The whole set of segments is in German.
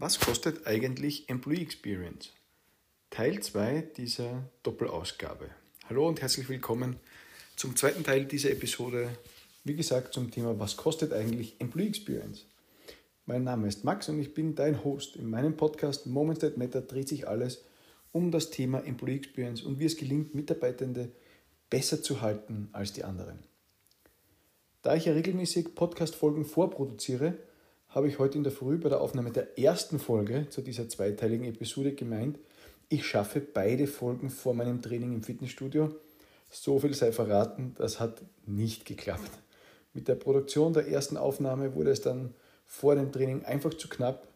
Was kostet eigentlich Employee Experience? Teil 2 dieser Doppelausgabe. Hallo und herzlich willkommen zum zweiten Teil dieser Episode. Wie gesagt, zum Thema Was kostet eigentlich Employee Experience? Mein Name ist Max und ich bin dein Host. In meinem Podcast Moments That Matter dreht sich alles um das Thema Employee Experience und wie es gelingt, Mitarbeitende besser zu halten als die anderen. Da ich ja regelmäßig Podcast-Folgen vorproduziere, habe ich heute in der Früh bei der Aufnahme der ersten Folge zu dieser zweiteiligen Episode gemeint, ich schaffe beide Folgen vor meinem Training im Fitnessstudio. So viel sei verraten, das hat nicht geklappt. Mit der Produktion der ersten Aufnahme wurde es dann vor dem Training einfach zu knapp.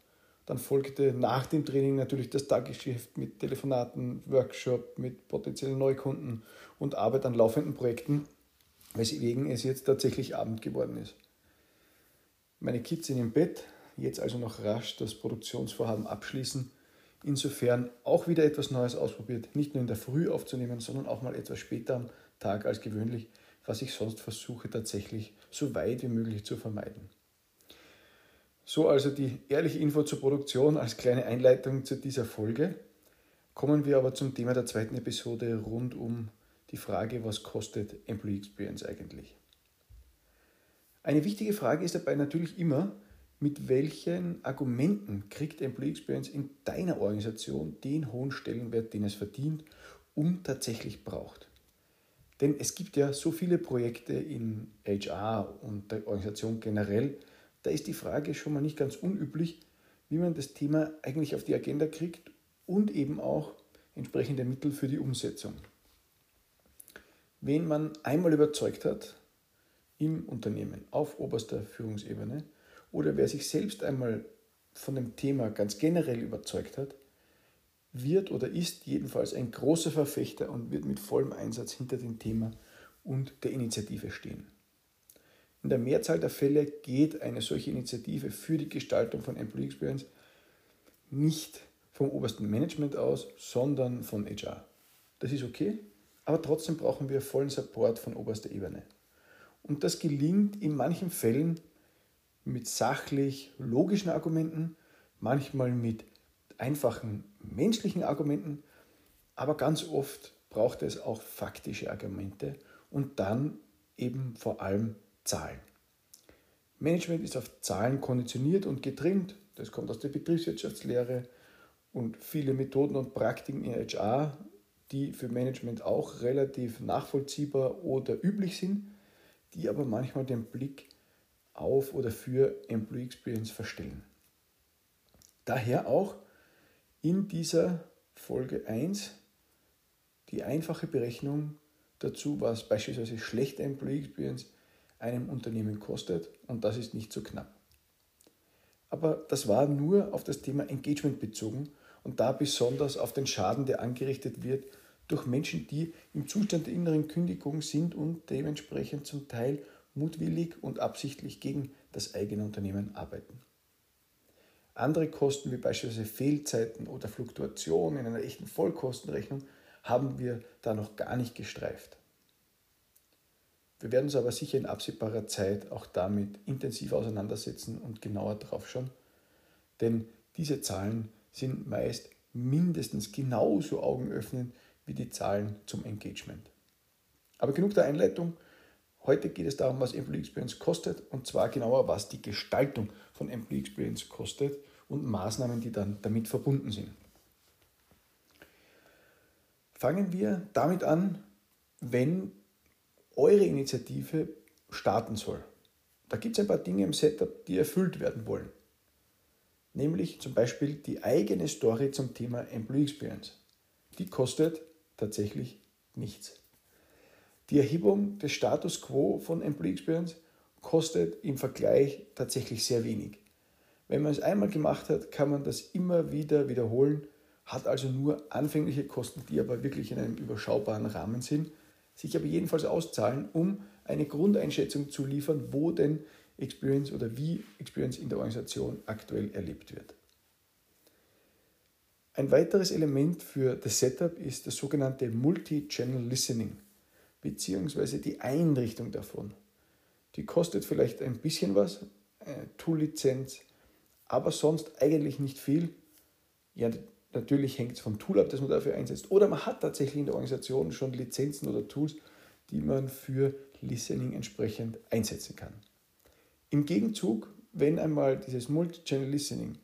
Dann folgte nach dem Training natürlich das Tagesgeschäft mit Telefonaten, Workshop, mit potenziellen Neukunden und Arbeit an laufenden Projekten, weswegen es jetzt tatsächlich Abend geworden ist. Meine Kids sind im Bett, jetzt also noch rasch das Produktionsvorhaben abschließen. Insofern auch wieder etwas Neues ausprobiert, nicht nur in der Früh aufzunehmen, sondern auch mal etwas später am Tag als gewöhnlich, was ich sonst versuche tatsächlich so weit wie möglich zu vermeiden. So also die ehrliche Info zur Produktion als kleine Einleitung zu dieser Folge. Kommen wir aber zum Thema der zweiten Episode rund um die Frage, was kostet Employee Experience eigentlich? Eine wichtige Frage ist dabei natürlich immer, mit welchen Argumenten kriegt Employee Experience in deiner Organisation den hohen Stellenwert, den es verdient und tatsächlich braucht. Denn es gibt ja so viele Projekte in HR und der Organisation generell, da ist die Frage schon mal nicht ganz unüblich, wie man das Thema eigentlich auf die Agenda kriegt und eben auch entsprechende Mittel für die Umsetzung. Wen man einmal überzeugt hat, im Unternehmen auf oberster Führungsebene oder wer sich selbst einmal von dem Thema ganz generell überzeugt hat, wird oder ist jedenfalls ein großer Verfechter und wird mit vollem Einsatz hinter dem Thema und der Initiative stehen. In der Mehrzahl der Fälle geht eine solche Initiative für die Gestaltung von Employee Experience nicht vom obersten Management aus, sondern von HR. Das ist okay, aber trotzdem brauchen wir vollen Support von oberster Ebene. Und das gelingt in manchen Fällen mit sachlich logischen Argumenten, manchmal mit einfachen menschlichen Argumenten, aber ganz oft braucht es auch faktische Argumente und dann eben vor allem Zahlen. Management ist auf Zahlen konditioniert und getrimmt. Das kommt aus der Betriebswirtschaftslehre und viele Methoden und Praktiken in HR, die für Management auch relativ nachvollziehbar oder üblich sind, die aber manchmal den Blick auf oder für Employee Experience verstellen. Daher auch in dieser Folge 1 die einfache Berechnung dazu, was beispielsweise schlechte Employee Experience einem Unternehmen kostet und das ist nicht so knapp. Aber das war nur auf das Thema Engagement bezogen und da besonders auf den Schaden, der angerichtet wird durch Menschen, die im Zustand der inneren Kündigung sind und dementsprechend zum Teil mutwillig und absichtlich gegen das eigene Unternehmen arbeiten. Andere Kosten wie beispielsweise Fehlzeiten oder Fluktuation in einer echten Vollkostenrechnung haben wir da noch gar nicht gestreift. Wir werden uns aber sicher in absehbarer Zeit auch damit intensiv auseinandersetzen und genauer drauf schauen, denn diese Zahlen sind meist mindestens genauso augenöffnend wie die Zahlen zum Engagement. Aber genug der Einleitung. Heute geht es darum, was Employee Experience kostet und zwar genauer, was die Gestaltung von Employee Experience kostet und Maßnahmen, die dann damit verbunden sind. Fangen wir damit an, wenn eure Initiative starten soll. Da gibt es ein paar Dinge im Setup, die erfüllt werden wollen. Nämlich zum Beispiel die eigene Story zum Thema Employee Experience. Die kostet tatsächlich nichts. Die Erhebung des Status quo von Employee Experience kostet im Vergleich tatsächlich sehr wenig. Wenn man es einmal gemacht hat, kann man das immer wieder wiederholen, hat also nur anfängliche Kosten, die aber wirklich in einem überschaubaren Rahmen sind, sich aber jedenfalls auszahlen, um eine Grundeinschätzung zu liefern, wo denn Experience oder wie Experience in der Organisation aktuell erlebt wird. Ein weiteres Element für das Setup ist das sogenannte Multi-Channel Listening bzw. die Einrichtung davon. Die kostet vielleicht ein bisschen was, eine Tool-Lizenz, aber sonst eigentlich nicht viel. Ja, natürlich hängt es vom Tool ab, das man dafür einsetzt. Oder man hat tatsächlich in der Organisation schon Lizenzen oder Tools, die man für Listening entsprechend einsetzen kann. Im Gegenzug, wenn einmal dieses Multi-Channel Listening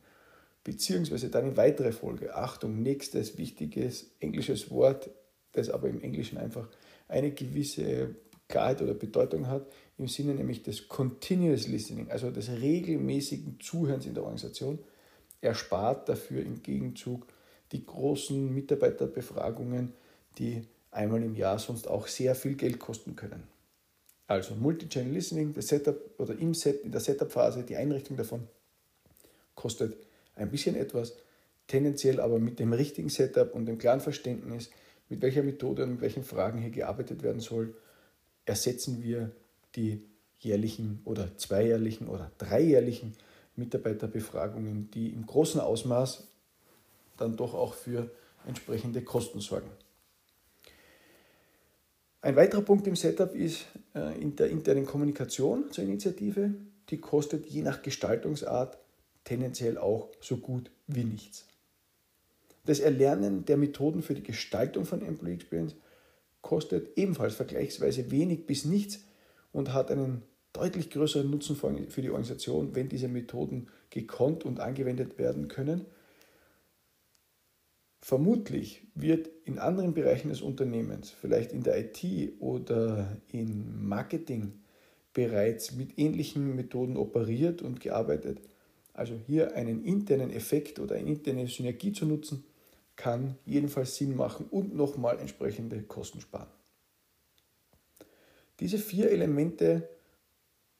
beziehungsweise dann in weitere Folge, Achtung, nächstes wichtiges englisches Wort, das aber im Englischen einfach eine gewisse Klarheit oder Bedeutung hat, im Sinne nämlich des Continuous Listening, also des regelmäßigen Zuhörens in der Organisation, erspart dafür im Gegenzug die großen Mitarbeiterbefragungen, die einmal im Jahr sonst auch sehr viel Geld kosten können. Also Multi-Channel Listening, das Setup oder im Set, in der Setup-Phase, die Einrichtung davon kostet ein bisschen etwas, tendenziell aber mit dem richtigen Setup und dem klaren Verständnis, mit welcher Methode und mit welchen Fragen hier gearbeitet werden soll, ersetzen wir die jährlichen oder zweijährlichen oder dreijährlichen Mitarbeiterbefragungen, die im großen Ausmaß dann doch auch für entsprechende Kosten sorgen. Ein weiterer Punkt im Setup ist äh, in der internen Kommunikation zur Initiative. Die kostet je nach Gestaltungsart tendenziell auch so gut wie nichts. Das Erlernen der Methoden für die Gestaltung von Employee Experience kostet ebenfalls vergleichsweise wenig bis nichts und hat einen deutlich größeren Nutzen für die Organisation, wenn diese Methoden gekonnt und angewendet werden können. Vermutlich wird in anderen Bereichen des Unternehmens, vielleicht in der IT oder im Marketing, bereits mit ähnlichen Methoden operiert und gearbeitet. Also hier einen internen Effekt oder eine interne Synergie zu nutzen, kann jedenfalls Sinn machen und nochmal entsprechende Kosten sparen. Diese vier Elemente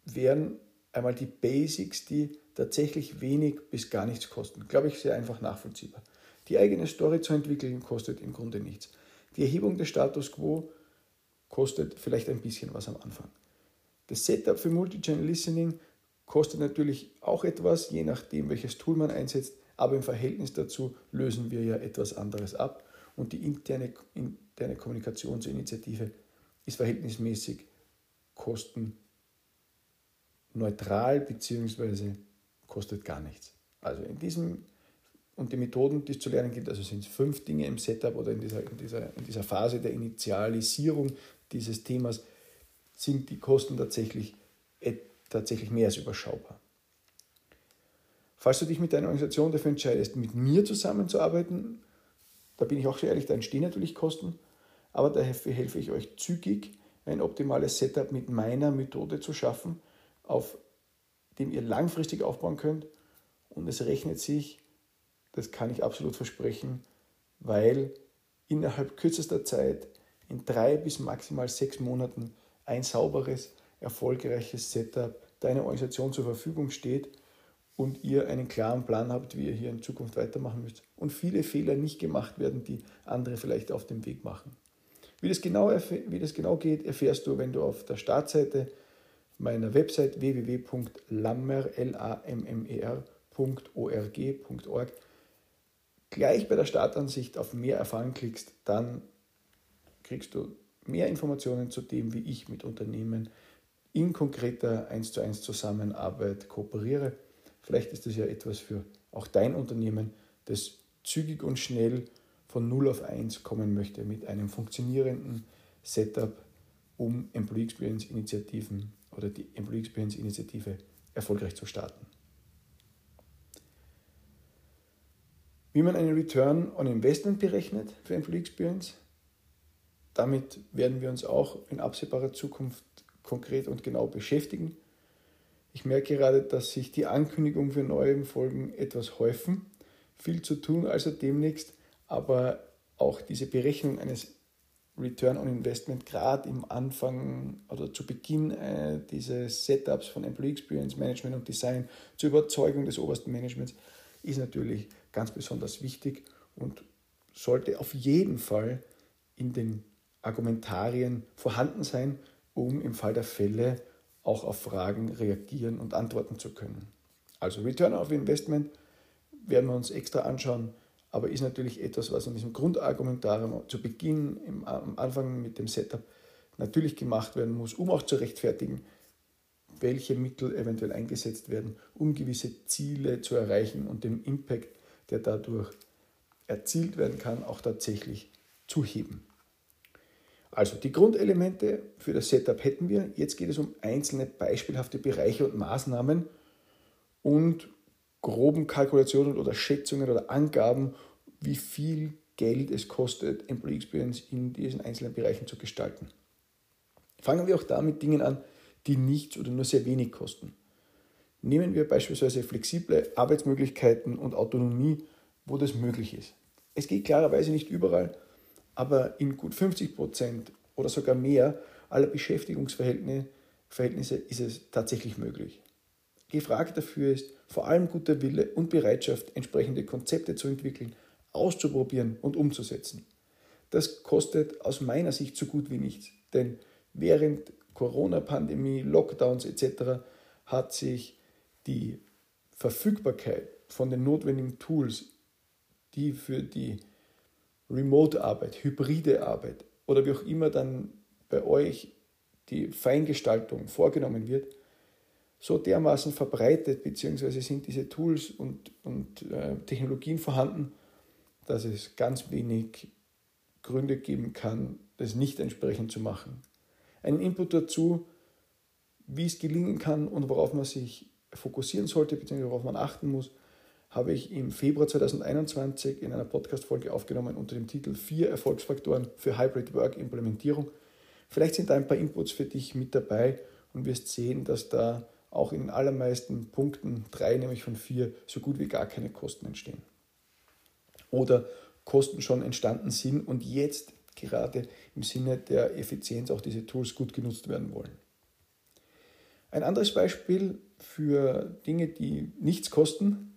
wären einmal die Basics, die tatsächlich wenig bis gar nichts kosten. Glaube ich, sehr einfach nachvollziehbar. Die eigene Story zu entwickeln kostet im Grunde nichts. Die Erhebung des Status quo kostet vielleicht ein bisschen was am Anfang. Das Setup für Multi-Channel Listening kostet natürlich auch etwas, je nachdem, welches Tool man einsetzt, aber im Verhältnis dazu lösen wir ja etwas anderes ab und die interne, interne Kommunikationsinitiative ist verhältnismäßig kostenneutral bzw. kostet gar nichts. Also in diesem und die Methoden, die es zu lernen gibt, also sind es fünf Dinge im Setup oder in dieser, in, dieser, in dieser Phase der Initialisierung dieses Themas, sind die Kosten tatsächlich, tatsächlich mehr als überschaubar. Falls du dich mit deiner Organisation dafür entscheidest, mit mir zusammenzuarbeiten, da bin ich auch schon ehrlich, da entstehen natürlich Kosten, aber dafür helfe ich euch zügig, ein optimales Setup mit meiner Methode zu schaffen, auf dem ihr langfristig aufbauen könnt. Und es rechnet sich, das kann ich absolut versprechen, weil innerhalb kürzester Zeit, in drei bis maximal sechs Monaten, ein sauberes, erfolgreiches Setup deiner Organisation zur Verfügung steht und ihr einen klaren Plan habt, wie ihr hier in Zukunft weitermachen müsst und viele Fehler nicht gemacht werden, die andere vielleicht auf dem Weg machen. Wie das, genau, wie das genau geht, erfährst du, wenn du auf der Startseite meiner Website www.lammer.org.org gleich bei der Startansicht auf mehr erfahren klickst, dann kriegst du mehr Informationen zu dem, wie ich mit Unternehmen in konkreter 1 zu 1 Zusammenarbeit kooperiere. Vielleicht ist das ja etwas für auch dein Unternehmen, das zügig und schnell von 0 auf 1 kommen möchte mit einem funktionierenden Setup, um Employee Experience Initiativen oder die Employee Experience Initiative erfolgreich zu starten. Wie man einen Return on Investment berechnet für Employee Experience, damit werden wir uns auch in absehbarer Zukunft konkret und genau beschäftigen. Ich merke gerade, dass sich die Ankündigungen für neue Folgen etwas häufen. Viel zu tun also demnächst aber auch diese Berechnung eines Return on Investment gerade im Anfang oder zu Beginn äh, dieses Setups von Employee Experience Management und Design zur Überzeugung des obersten Managements ist natürlich ganz besonders wichtig und sollte auf jeden Fall in den Argumentarien vorhanden sein, um im Fall der Fälle auch auf Fragen reagieren und antworten zu können. Also Return on Investment werden wir uns extra anschauen aber ist natürlich etwas, was in diesem Grundargumentarium zu Beginn, im, am Anfang mit dem Setup natürlich gemacht werden muss, um auch zu rechtfertigen, welche Mittel eventuell eingesetzt werden, um gewisse Ziele zu erreichen und den Impact, der dadurch erzielt werden kann, auch tatsächlich zu heben. Also die Grundelemente für das Setup hätten wir. Jetzt geht es um einzelne beispielhafte Bereiche und Maßnahmen und groben Kalkulationen oder Schätzungen oder Angaben, wie viel Geld es kostet, Employee Experience in diesen einzelnen Bereichen zu gestalten. Fangen wir auch da mit Dingen an, die nichts oder nur sehr wenig kosten. Nehmen wir beispielsweise flexible Arbeitsmöglichkeiten und Autonomie, wo das möglich ist. Es geht klarerweise nicht überall, aber in gut 50 Prozent oder sogar mehr aller Beschäftigungsverhältnisse ist es tatsächlich möglich. Gefragt dafür ist vor allem guter Wille und Bereitschaft, entsprechende Konzepte zu entwickeln, auszuprobieren und umzusetzen. Das kostet aus meiner Sicht so gut wie nichts, denn während Corona-Pandemie, Lockdowns etc. hat sich die Verfügbarkeit von den notwendigen Tools, die für die Remote-Arbeit, hybride Arbeit oder wie auch immer dann bei euch die Feingestaltung vorgenommen wird, so dermaßen verbreitet, beziehungsweise sind diese Tools und, und äh, Technologien vorhanden, dass es ganz wenig Gründe geben kann, das nicht entsprechend zu machen. Einen Input dazu, wie es gelingen kann und worauf man sich fokussieren sollte, beziehungsweise worauf man achten muss, habe ich im Februar 2021 in einer Podcast-Folge aufgenommen unter dem Titel Vier Erfolgsfaktoren für Hybrid Work Implementierung. Vielleicht sind da ein paar Inputs für dich mit dabei und wirst sehen, dass da auch in den allermeisten Punkten, drei nämlich von vier, so gut wie gar keine Kosten entstehen. Oder Kosten schon entstanden sind und jetzt gerade im Sinne der Effizienz auch diese Tools gut genutzt werden wollen. Ein anderes Beispiel für Dinge, die nichts kosten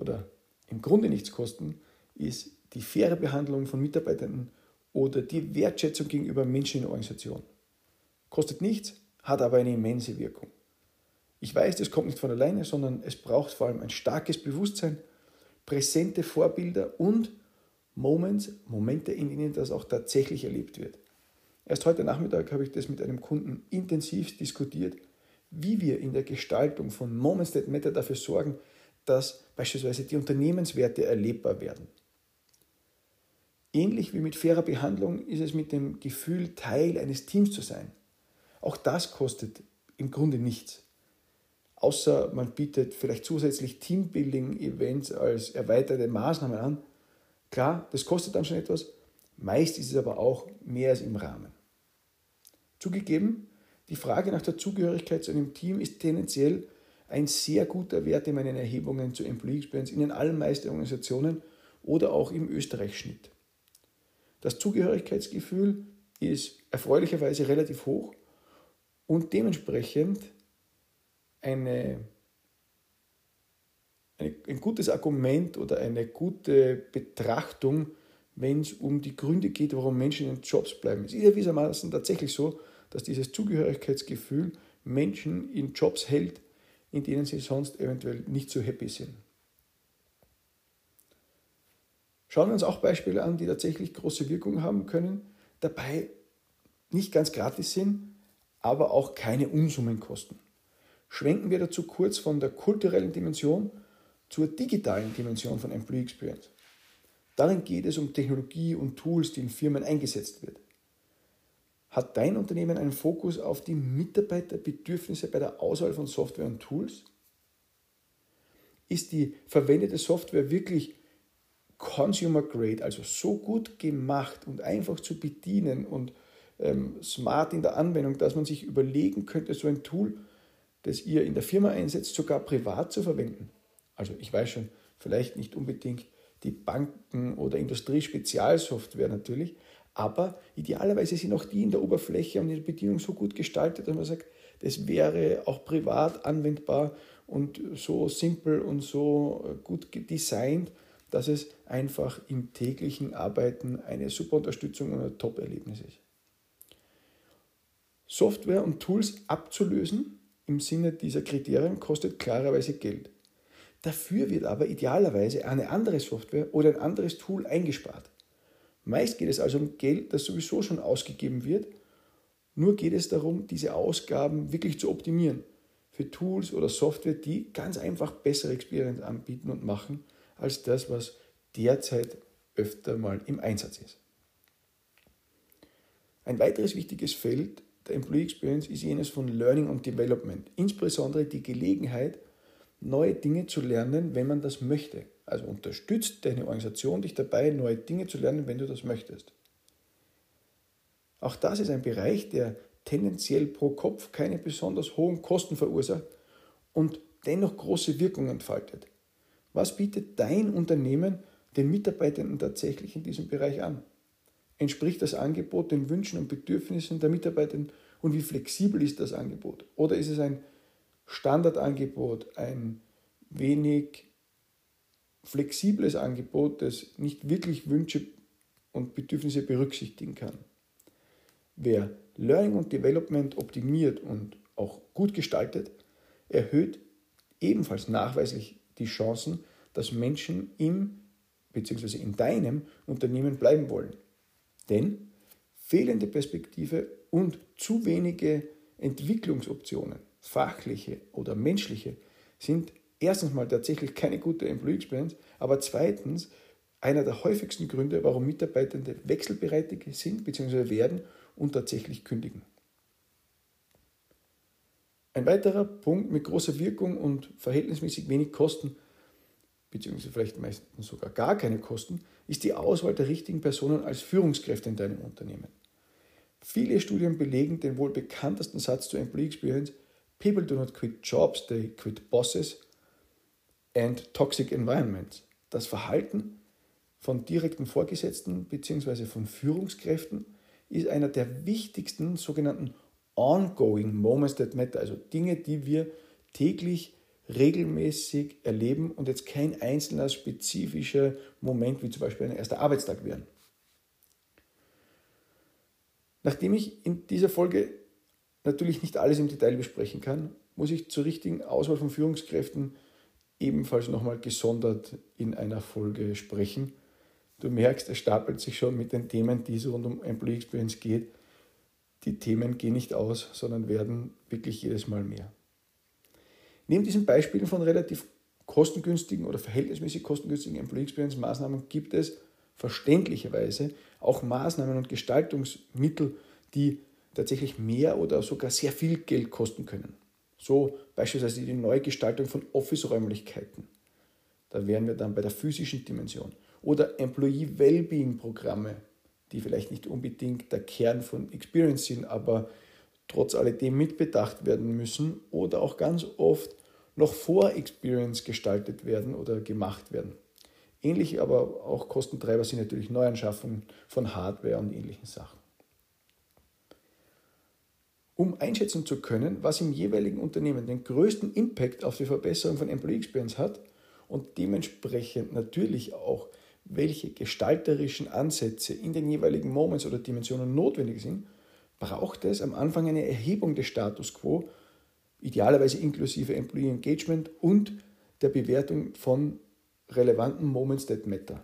oder im Grunde nichts kosten, ist die faire Behandlung von Mitarbeitenden oder die Wertschätzung gegenüber Menschen in der Organisation. Kostet nichts, hat aber eine immense Wirkung. Ich weiß, das kommt nicht von alleine, sondern es braucht vor allem ein starkes Bewusstsein, präsente Vorbilder und Moments, Momente, in denen das auch tatsächlich erlebt wird. Erst heute Nachmittag habe ich das mit einem Kunden intensiv diskutiert, wie wir in der Gestaltung von Moments that Matter dafür sorgen, dass beispielsweise die Unternehmenswerte erlebbar werden. Ähnlich wie mit fairer Behandlung ist es mit dem Gefühl, Teil eines Teams zu sein. Auch das kostet im Grunde nichts. Außer man bietet vielleicht zusätzlich Teambuilding-Events als erweiterte Maßnahmen an. Klar, das kostet dann schon etwas. Meist ist es aber auch mehr als im Rahmen. Zugegeben, die Frage nach der Zugehörigkeit zu einem Team ist tendenziell ein sehr guter Wert in meinen Erhebungen zur Employee Experience in den allermeisten Organisationen oder auch im Österreich-Schnitt. Das Zugehörigkeitsgefühl ist erfreulicherweise relativ hoch und dementsprechend eine, eine, ein gutes Argument oder eine gute Betrachtung, wenn es um die Gründe geht, warum Menschen in Jobs bleiben. Es ist ja tatsächlich so, dass dieses Zugehörigkeitsgefühl Menschen in Jobs hält, in denen sie sonst eventuell nicht so happy sind. Schauen wir uns auch Beispiele an, die tatsächlich große Wirkung haben können, dabei nicht ganz gratis sind, aber auch keine Unsummen kosten. Schwenken wir dazu kurz von der kulturellen Dimension zur digitalen Dimension von Employee Experience. Darin geht es um Technologie und Tools, die in Firmen eingesetzt wird. Hat dein Unternehmen einen Fokus auf die Mitarbeiterbedürfnisse bei der Auswahl von Software und Tools? Ist die verwendete Software wirklich Consumer Grade, also so gut gemacht und einfach zu bedienen und ähm, smart in der Anwendung, dass man sich überlegen könnte, so ein Tool, das ihr in der Firma einsetzt, sogar privat zu verwenden? Also ich weiß schon, vielleicht nicht unbedingt die Banken- oder Industriespezialsoftware natürlich, aber idealerweise sind auch die in der Oberfläche und in der Bedienung so gut gestaltet, dass man sagt, das wäre auch privat anwendbar und so simpel und so äh, gut designt, dass es einfach im täglichen Arbeiten eine super Unterstützung und ein Top-Erlebnis ist. Software und Tools abzulösen im Sinne dieser Kriterien kostet klarerweise Geld. Dafür wird aber idealerweise eine andere Software oder ein anderes Tool eingespart. Meist geht es also um Geld, das sowieso schon ausgegeben wird. Nur geht es darum, diese Ausgaben wirklich zu optimieren. für Tools oder Software, die ganz einfach bessere Experience anbieten und machen als das, was derzeit öfter mal im Einsatz ist. Ein weiteres wichtiges Feld der Employee Experience ist jenes von Learning und Development, insbesondere die Gelegenheit, neue Dinge zu lernen, wenn man das möchte. Also unterstützt deine Organisation dich dabei, neue Dinge zu lernen, wenn du das möchtest. Auch das ist ein Bereich, der tendenziell pro Kopf keine besonders hohen Kosten verursacht und dennoch große Wirkung entfaltet. Was bietet dein Unternehmen den Mitarbeitenden tatsächlich in diesem Bereich an? Entspricht das Angebot den Wünschen und Bedürfnissen der Mitarbeitenden und wie flexibel ist das Angebot? Oder ist es ein Standardangebot, ein wenig flexibles Angebot, das nicht wirklich Wünsche und Bedürfnisse berücksichtigen kann? Wer Learning und Development optimiert und auch gut gestaltet, erhöht ebenfalls nachweislich die Chancen, dass Menschen im bzw. in deinem Unternehmen bleiben wollen. Denn fehlende Perspektive und zu wenige Entwicklungsoptionen, fachliche oder menschliche, sind erstens mal tatsächlich keine gute Employee Experience, aber zweitens einer der häufigsten Gründe, warum Mitarbeitende wechselbereit sind bzw. werden und tatsächlich kündigen. Ein weiterer Punkt mit großer Wirkung und verhältnismäßig wenig Kosten, beziehungsweise vielleicht meistens sogar gar keine Kosten, ist die Auswahl der richtigen Personen als Führungskräfte in deinem Unternehmen. Viele Studien belegen den wohl bekanntesten Satz zur Employee Experience: People do not quit jobs, they quit bosses and toxic environments. Das Verhalten von direkten Vorgesetzten bzw. von Führungskräften ist einer der wichtigsten sogenannten ongoing moments that matter, also Dinge, die wir täglich regelmäßig erleben und jetzt kein einzelner spezifischer Moment wie zum Beispiel ein erster Arbeitstag wären. Nachdem ich in dieser Folge natürlich nicht alles im Detail besprechen kann, muss ich zur richtigen Auswahl von Führungskräften ebenfalls nochmal gesondert in einer Folge sprechen. Du merkst, es stapelt sich schon mit den Themen, die es rund um Employee Experience geht. Die Themen gehen nicht aus, sondern werden wirklich jedes Mal mehr. Neben diesen Beispielen von relativ kostengünstigen oder verhältnismäßig kostengünstigen Employee Experience Maßnahmen gibt es verständlicherweise auch Maßnahmen und Gestaltungsmittel, die tatsächlich mehr oder sogar sehr viel Geld kosten können. So beispielsweise die Neugestaltung von Office-Räumlichkeiten. Da wären wir dann bei der physischen Dimension oder Employee Wellbeing Programme, die vielleicht nicht unbedingt der Kern von Experience sind, aber trotz alledem mitbedacht werden müssen oder auch ganz oft noch vor Experience gestaltet werden oder gemacht werden. Ähnlich aber auch Kostentreiber sind natürlich Neuanschaffungen von Hardware und ähnlichen Sachen. Um einschätzen zu können, was im jeweiligen Unternehmen den größten Impact auf die Verbesserung von Employee Experience hat und dementsprechend natürlich auch welche gestalterischen Ansätze in den jeweiligen Moments oder Dimensionen notwendig sind, braucht es am Anfang eine Erhebung des Status quo, idealerweise inklusive Employee Engagement und der Bewertung von relevanten Moments that matter.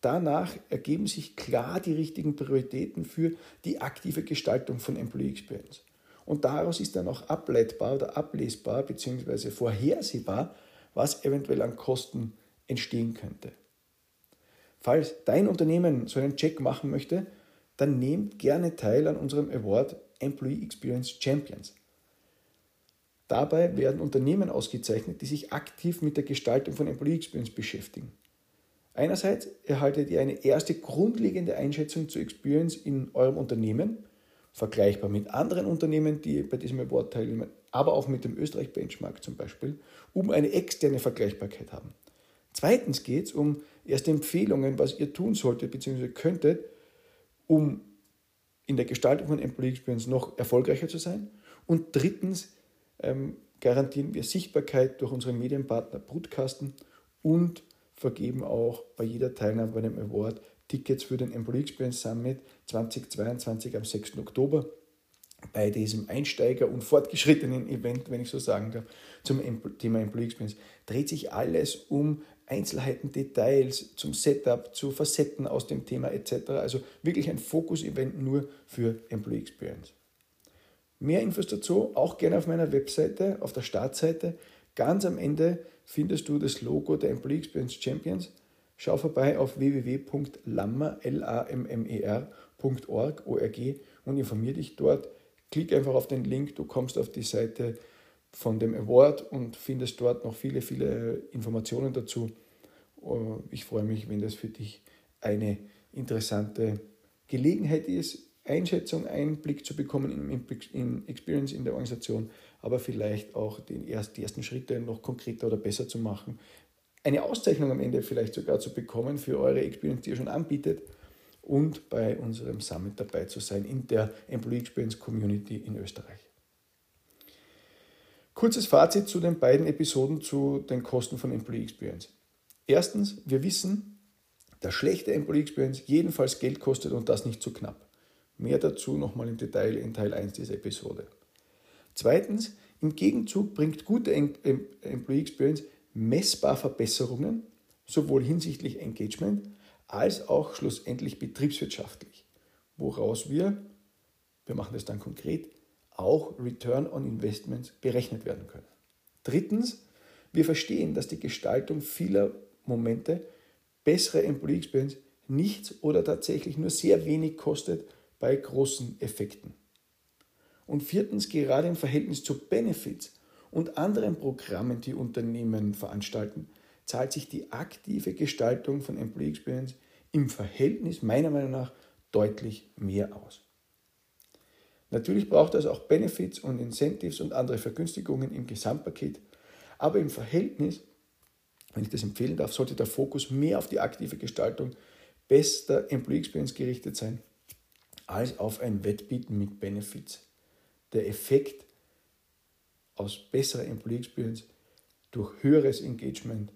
Danach ergeben sich klar die richtigen Prioritäten für die aktive Gestaltung von Employee Experience. Und daraus ist dann auch ableitbar oder ablesbar bzw. vorhersehbar, was eventuell an Kosten entstehen könnte. Falls dein Unternehmen so einen Check machen möchte, dann nehmt gerne teil an unserem Award Employee Experience Champions. Dabei werden Unternehmen ausgezeichnet, die sich aktiv mit der Gestaltung von Employee Experience beschäftigen. Einerseits erhaltet ihr eine erste grundlegende Einschätzung zur Experience in eurem Unternehmen, vergleichbar mit anderen Unternehmen, die bei diesem Award teilnehmen, aber auch mit dem Österreich Benchmark zum Beispiel, um eine externe Vergleichbarkeit haben. Zweitens geht es um erste Empfehlungen, was ihr tun solltet bzw. könntet, um in der Gestaltung von Employee Experience noch erfolgreicher zu sein. Und drittens ähm, garantieren wir Sichtbarkeit durch unseren Medienpartner Brutkasten und vergeben auch bei jeder Teilnahme bei dem Award Tickets für den Employee Experience Summit 2022 am 6. Oktober bei diesem Einsteiger- und fortgeschrittenen Event, wenn ich so sagen darf, zum Thema Employee Experience, dreht sich alles um Einzelheiten, Details zum Setup, zu Facetten aus dem Thema etc. Also wirklich ein Fokus-Event nur für Employee Experience. Mehr Infos dazu auch gerne auf meiner Webseite, auf der Startseite. Ganz am Ende findest du das Logo der Employee Experience Champions. Schau vorbei auf www.lammer.org und informier dich dort. Klick einfach auf den Link, du kommst auf die Seite von dem Award und findest dort noch viele, viele Informationen dazu. Oh, ich freue mich, wenn das für dich eine interessante Gelegenheit ist, Einschätzung, Einblick zu bekommen in Experience in der Organisation, aber vielleicht auch die ersten Schritte noch konkreter oder besser zu machen. Eine Auszeichnung am Ende vielleicht sogar zu bekommen für eure Experience, die ihr schon anbietet und bei unserem Summit dabei zu sein in der Employee Experience Community in Österreich. Kurzes Fazit zu den beiden Episoden zu den Kosten von Employee Experience. Erstens, wir wissen, dass schlechte Employee Experience jedenfalls Geld kostet und das nicht zu knapp. Mehr dazu nochmal im Detail in Teil 1 dieser Episode. Zweitens, im Gegenzug bringt gute Employee Experience messbar Verbesserungen, sowohl hinsichtlich Engagement als auch schlussendlich betriebswirtschaftlich, woraus wir, wir machen das dann konkret, auch Return on Investments berechnet werden können. Drittens, wir verstehen, dass die Gestaltung vieler Momente bessere Employee Experience nichts oder tatsächlich nur sehr wenig kostet bei großen Effekten. Und viertens, gerade im Verhältnis zu Benefits und anderen Programmen, die Unternehmen veranstalten, zahlt sich die aktive Gestaltung von Employee Experience im Verhältnis meiner Meinung nach deutlich mehr aus. Natürlich braucht es auch Benefits und Incentives und andere Vergünstigungen im Gesamtpaket, aber im Verhältnis, wenn ich das empfehlen darf, sollte der Fokus mehr auf die aktive Gestaltung bester Employee Experience gerichtet sein, als auf ein Wettbieten mit Benefits. Der Effekt aus besserer Employee Experience durch höheres Engagement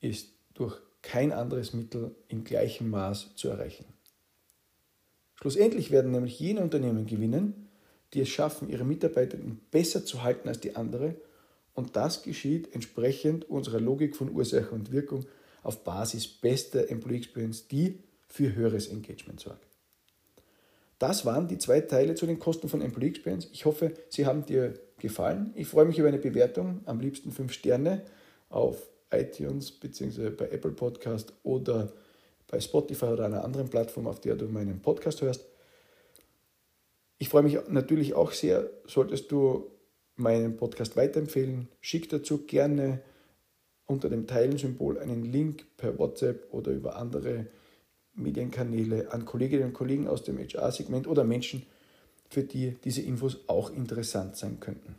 ist durch kein anderes Mittel in gleichem Maß zu erreichen. Schlussendlich werden nämlich jene Unternehmen gewinnen, die es schaffen, ihre Mitarbeitenden besser zu halten als die anderen. Und das geschieht entsprechend unserer Logik von Ursache und Wirkung auf Basis bester Employee Experience, die für höheres Engagement sorgt. Das waren die zwei Teile zu den Kosten von Employee Experience. Ich hoffe, sie haben dir gefallen. Ich freue mich über eine Bewertung, am liebsten fünf Sterne auf iTunes bzw. bei Apple Podcast oder bei Spotify oder einer anderen Plattform, auf der du meinen Podcast hörst. Ich freue mich natürlich auch sehr, solltest du meinen Podcast weiterempfehlen. Schick dazu gerne unter dem Teilen-Symbol einen Link per WhatsApp oder über andere Medienkanäle an Kolleginnen und Kollegen aus dem HR-Segment oder Menschen, für die diese Infos auch interessant sein könnten.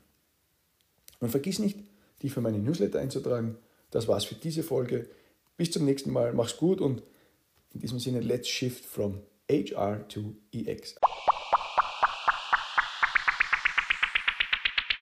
Und vergiss nicht, dich für meine Newsletter einzutragen. Das war's für diese Folge. Bis zum nächsten Mal. Mach's gut und in diesem Sinne, let's shift from HR to EX.